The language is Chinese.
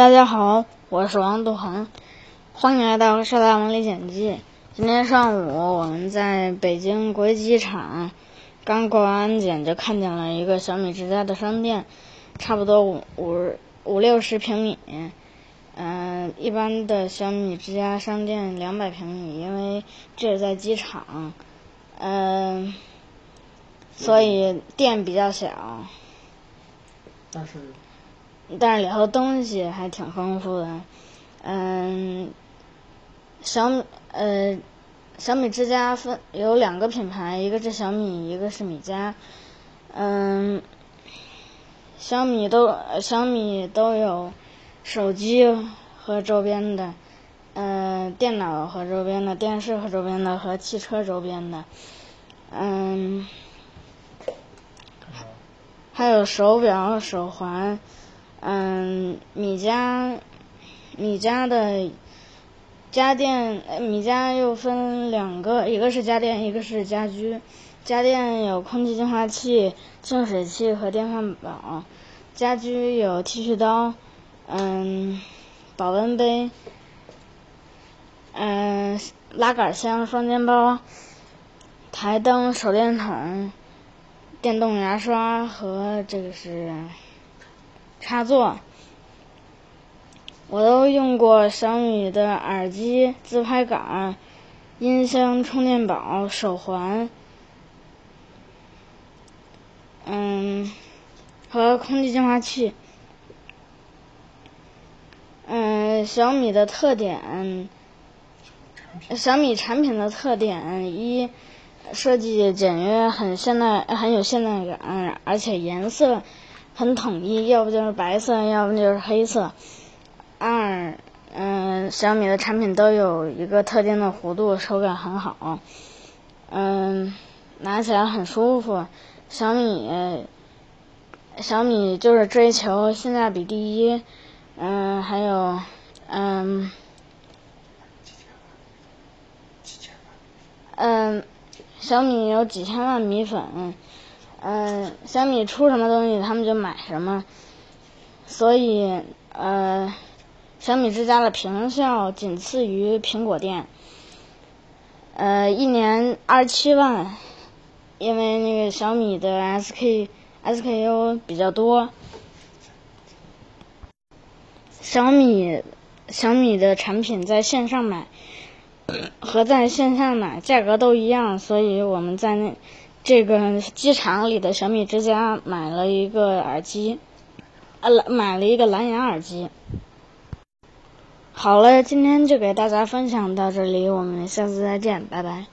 大家好，我是王杜恒，欢迎来到《少大王历险记》。今天上午我们在北京国际机场刚过完安检，就看见了一个小米之家的商店，差不多五五五六十平米。嗯，一般的小米之家商店两百平米，因为这是在机场，嗯，所以店比较小。但是。但是里头东西还挺丰富的，嗯，小米呃，小米之家分有两个品牌，一个是小米，一个是米家，嗯，小米都小米都有手机和周边的，嗯，电脑和周边的，电视和周边的和汽车周边的，嗯，还有手表、手环。嗯，米家，米家的家电，米家又分两个，一个是家电，一个是家居。家电有空气净化器、净水器和电饭煲。家居有剃须刀，嗯，保温杯，嗯，拉杆箱、双肩包、台灯、手电筒、电动牙刷和这个是。插座，我都用过小米的耳机、自拍杆、音箱、充电宝、手环，嗯，和空气净化器。嗯，小米的特点，小米产品的特点一，设计简约，很现代，很有现代感，而且颜色。很统一，要不就是白色，要不就是黑色。二，嗯，小米的产品都有一个特定的弧度，手感很好。嗯，拿起来很舒服。小米，小米就是追求性价比第一。嗯，还有，嗯，嗯，小米有几千万米粉。嗯，小米出什么东西，他们就买什么，所以呃，小米之家的平效仅次于苹果店，呃，一年二十七万，因为那个小米的 SK SKU 比较多，小米小米的产品在线上买和在线下买价格都一样，所以我们在那。这个机场里的小米之家买了一个耳机，呃，买了一个蓝牙耳机。好了，今天就给大家分享到这里，我们下次再见，拜拜。